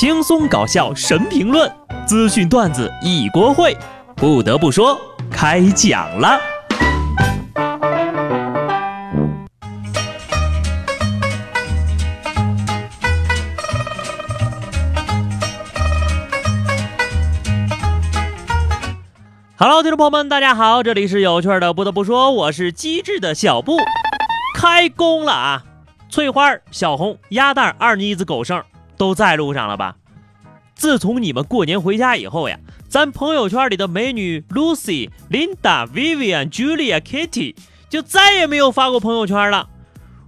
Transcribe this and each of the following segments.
轻松搞笑神评论，资讯段子一锅烩。不得不说，开讲了。Hello，听众朋友们，大家好，这里是有趣的。不得不说，我是机智的小布，开工了啊！翠花、小红、鸭蛋、二妮子、狗剩都在路上了吧？自从你们过年回家以后呀，咱朋友圈里的美女 Lucy、Linda、Vivian、Julia、Kitty 就再也没有发过朋友圈了，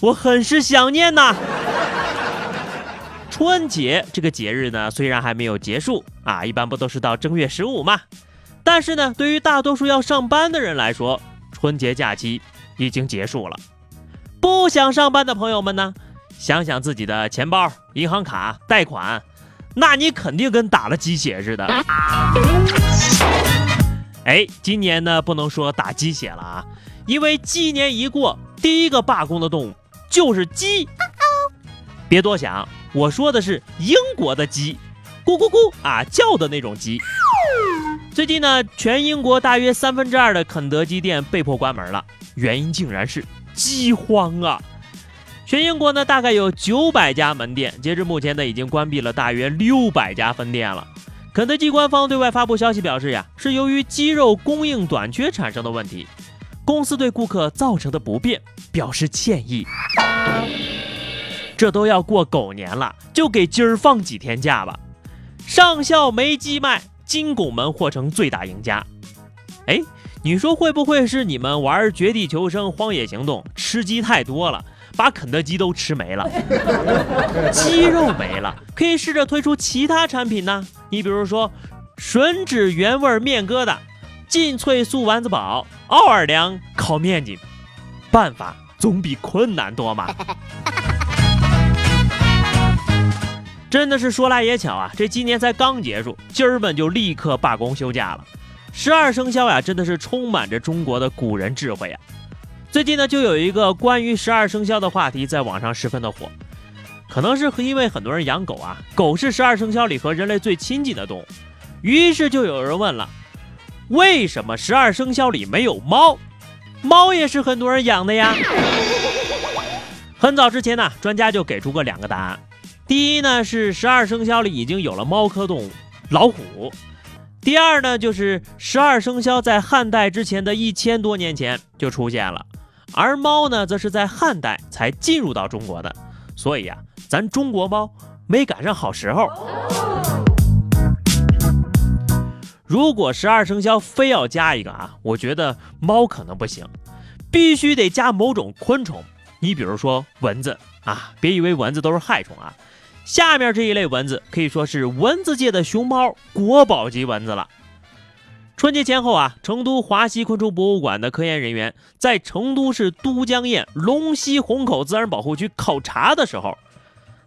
我很是想念呐。春节这个节日呢，虽然还没有结束啊，一般不都是到正月十五嘛？但是呢，对于大多数要上班的人来说，春节假期已经结束了。不想上班的朋友们呢，想想自己的钱包、银行卡、贷款，那你肯定跟打了鸡血似的。哎，今年呢不能说打鸡血了啊，因为鸡年一过，第一个罢工的动物就是鸡。别多想，我说的是英国的鸡，咕咕咕啊叫的那种鸡。最近呢，全英国大约三分之二的肯德基店被迫关门了，原因竟然是饥荒啊！全英国呢，大概有九百家门店，截至目前呢，已经关闭了大约六百家分店了。肯德基官方对外发布消息表示呀，是由于鸡肉供应短缺产生的问题，公司对顾客造成的不便表示歉意。这都要过狗年了，就给鸡儿放几天假吧。上校没鸡卖。金拱门或成最大赢家，哎，你说会不会是你们玩《绝地求生》《荒野行动》吃鸡太多了，把肯德基都吃没了？鸡肉没了，可以试着推出其他产品呢。你比如说，吮指原味面疙瘩、劲脆素丸子堡、奥尔良烤面筋，办法总比困难多嘛。真的是说来也巧啊，这今年才刚结束，今儿们就立刻罢工休假了。十二生肖呀，真的是充满着中国的古人智慧呀。最近呢，就有一个关于十二生肖的话题在网上十分的火，可能是因为很多人养狗啊，狗是十二生肖里和人类最亲近的动物，于是就有人问了，为什么十二生肖里没有猫？猫也是很多人养的呀。很早之前呢，专家就给出过两个答案。第一呢是十二生肖里已经有了猫科动物老虎，第二呢就是十二生肖在汉代之前的一千多年前就出现了，而猫呢则是在汉代才进入到中国的，所以呀，咱中国猫没赶上好时候。如果十二生肖非要加一个啊，我觉得猫可能不行，必须得加某种昆虫，你比如说蚊子啊，别以为蚊子都是害虫啊。下面这一类蚊子可以说是蚊子界的熊猫，国宝级蚊子了。春节前后啊，成都华西昆虫博物馆的科研人员在成都市都江堰龙溪虹口自然保护区考察的时候，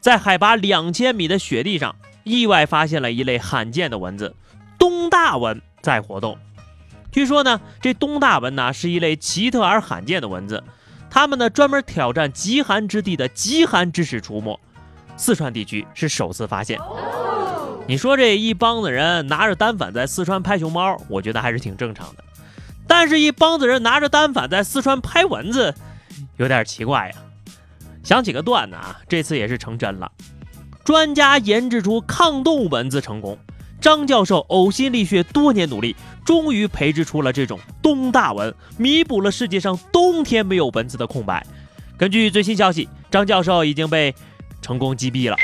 在海拔两千米的雪地上，意外发现了一类罕见的蚊子——东大蚊在活动。据说呢，这东大蚊呢是一类奇特而罕见的蚊子，它们呢专门挑战极寒之地的极寒之时出没。四川地区是首次发现。你说这一帮子人拿着单反在四川拍熊猫，我觉得还是挺正常的。但是，一帮子人拿着单反在四川拍蚊子，有点奇怪呀。想起个段子啊，这次也是成真了。专家研制出抗冻蚊子成功，张教授呕心沥血多年努力，终于培植出了这种冬大蚊，弥补了世界上冬天没有蚊子的空白。根据最新消息，张教授已经被。成功击毙了，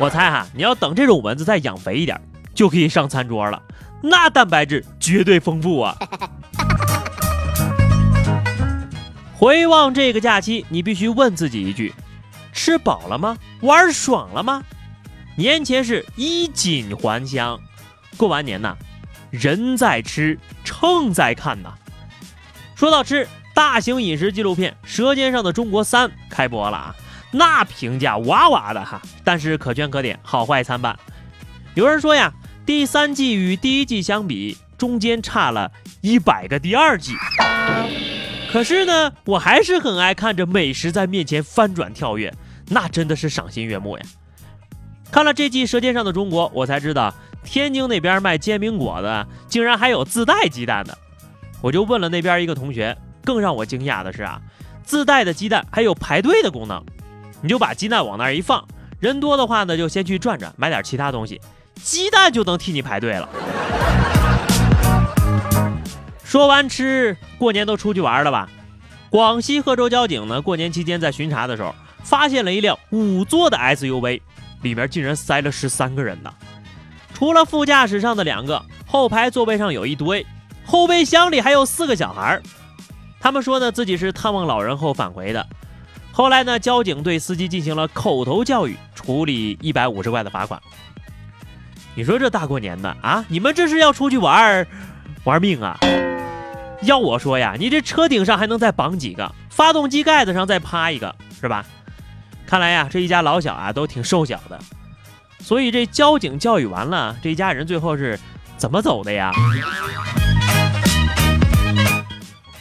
我猜哈，你要等这种蚊子再养肥一点，就可以上餐桌了，那蛋白质绝对丰富啊！回望这个假期，你必须问自己一句：吃饱了吗？玩爽了吗？年前是衣锦还乡，过完年呐，人在吃，秤在看呐。说到吃。大型饮食纪录片《舌尖上的中国三》开播了啊，那评价哇哇的哈，但是可圈可点，好坏参半。有人说呀，第三季与第一季相比，中间差了一百个第二季。可是呢，我还是很爱看着美食在面前翻转跳跃，那真的是赏心悦目呀。看了这季《舌尖上的中国》，我才知道天津那边卖煎饼果子竟然还有自带鸡蛋的。我就问了那边一个同学，更让我惊讶的是啊，自带的鸡蛋还有排队的功能。你就把鸡蛋往那儿一放，人多的话呢，就先去转转，买点其他东西，鸡蛋就能替你排队了。说完吃，过年都出去玩了吧？广西贺州交警呢，过年期间在巡查的时候，发现了一辆五座的 SUV，里面竟然塞了十三个人呢。除了副驾驶上的两个，后排座位上有一堆，后备箱里还有四个小孩。他们说呢，自己是探望老人后返回的。后来呢，交警对司机进行了口头教育，处理一百五十块的罚款。你说这大过年的啊，你们这是要出去玩玩命啊？要我说呀，你这车顶上还能再绑几个，发动机盖子上再趴一个，是吧？看来呀，这一家老小啊都挺瘦小的，所以这交警教育完了，这一家人最后是怎么走的呀？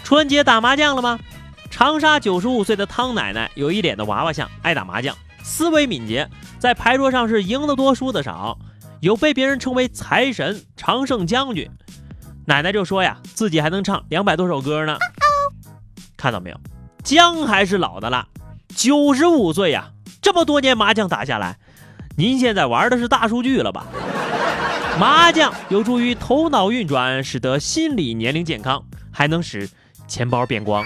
春节打麻将了吗？长沙九十五岁的汤奶奶有一脸的娃娃相，爱打麻将，思维敏捷，在牌桌上是赢得多输的少，有被别人称为财神、常胜将军。奶奶就说呀，自己还能唱两百多首歌呢。看到没有，姜还是老的辣。九十五岁呀，这么多年麻将打下来，您现在玩的是大数据了吧？麻将有助于头脑运转，使得心理年龄健康，还能使钱包变光。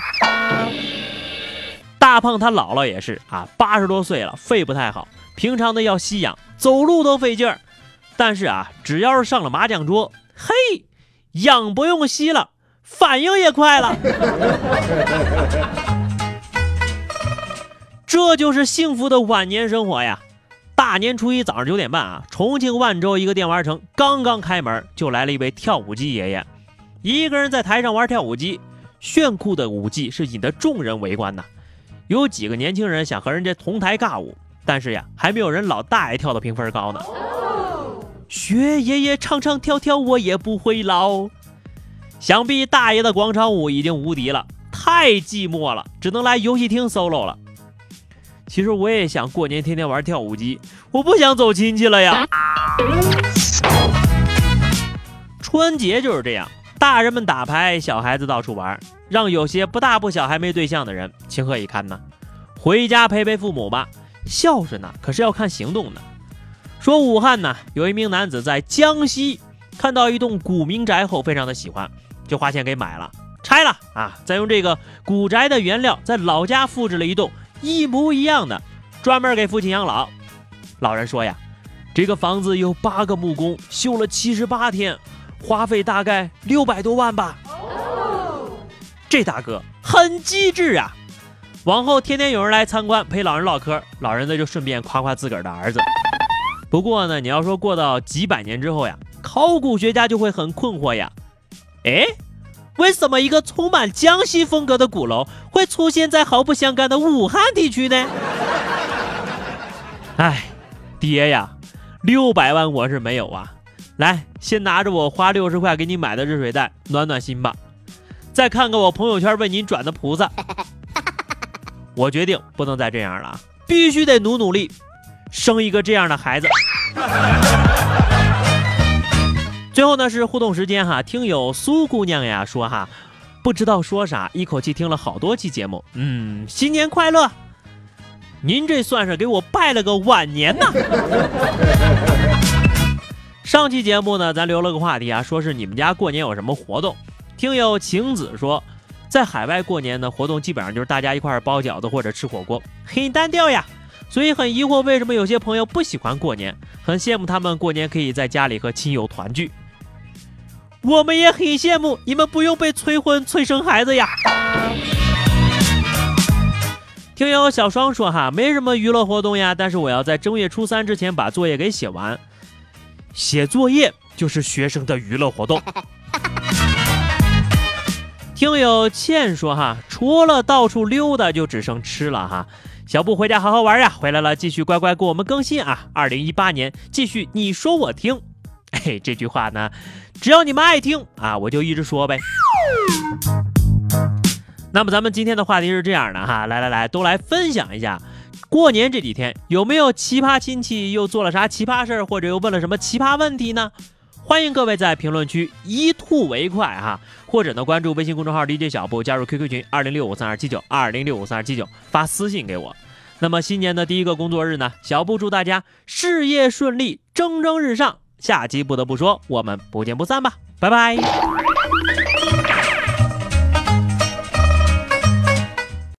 大胖他姥姥也是啊，八十多岁了，肺不太好，平常的要吸氧，走路都费劲儿。但是啊，只要是上了麻将桌，嘿。氧不用吸了，反应也快了，这就是幸福的晚年生活呀！大年初一早上九点半啊，重庆万州一个电玩城刚刚开门，就来了一位跳舞机爷爷，一个人在台上玩跳舞机，炫酷的舞技是引得众人围观呐。有几个年轻人想和人家同台尬舞，但是呀，还没有人老大爷跳的评分高呢。学爷爷唱唱跳跳，我也不会老。想必大爷的广场舞已经无敌了，太寂寞了，只能来游戏厅 solo 了。其实我也想过年天天玩跳舞机，我不想走亲戚了呀。春节就是这样，大人们打牌，小孩子到处玩，让有些不大不小还没对象的人情何以堪呢？回家陪陪父母吧，孝顺呢可是要看行动的。说武汉呢，有一名男子在江西看到一栋古民宅后，非常的喜欢，就花钱给买了，拆了啊，再用这个古宅的原料在老家复制了一栋一模一样的，专门给父亲养老。老人说呀，这个房子有八个木工修了七十八天，花费大概六百多万吧。这大哥很机智啊，往后天天有人来参观陪老人唠嗑，老人呢就顺便夸夸自个儿的儿子。不过呢，你要说过到几百年之后呀，考古学家就会很困惑呀。哎，为什么一个充满江西风格的鼓楼会出现在毫不相干的武汉地区呢？哎，爹呀，六百万我是没有啊。来，先拿着我花六十块给你买的热水袋暖暖心吧。再看看我朋友圈为您转的菩萨。我决定不能再这样了，必须得努努力。生一个这样的孩子。最后呢是互动时间哈，听友苏姑娘呀说哈，不知道说啥，一口气听了好多期节目，嗯，新年快乐！您这算是给我拜了个晚年呐。上期节目呢，咱留了个话题啊，说是你们家过年有什么活动？听友晴子说，在海外过年的活动基本上就是大家一块儿包饺子或者吃火锅，很单调呀。所以很疑惑，为什么有些朋友不喜欢过年？很羡慕他们过年可以在家里和亲友团聚。我们也很羡慕你们不用被催婚催生孩子呀。听友小双说哈，没什么娱乐活动呀，但是我要在正月初三之前把作业给写完。写作业就是学生的娱乐活动。听友倩说哈，除了到处溜达，就只剩吃了哈。小布回家好好玩呀，回来了继续乖乖给我们更新啊！二零一八年继续你说我听，哎，这句话呢，只要你们爱听啊，我就一直说呗。那么咱们今天的话题是这样的哈，来来来，都来分享一下过年这几天有没有奇葩亲戚又做了啥奇葩事儿，或者又问了什么奇葩问题呢？欢迎各位在评论区一吐为快哈，或者呢关注微信公众号 DJ 小布，加入 QQ 群二零六五三二七九二零六五三二七九，发私信给我。那么新年的第一个工作日呢，小布祝大家事业顺利，蒸蒸日上。下期不得不说，我们不见不散吧，拜拜。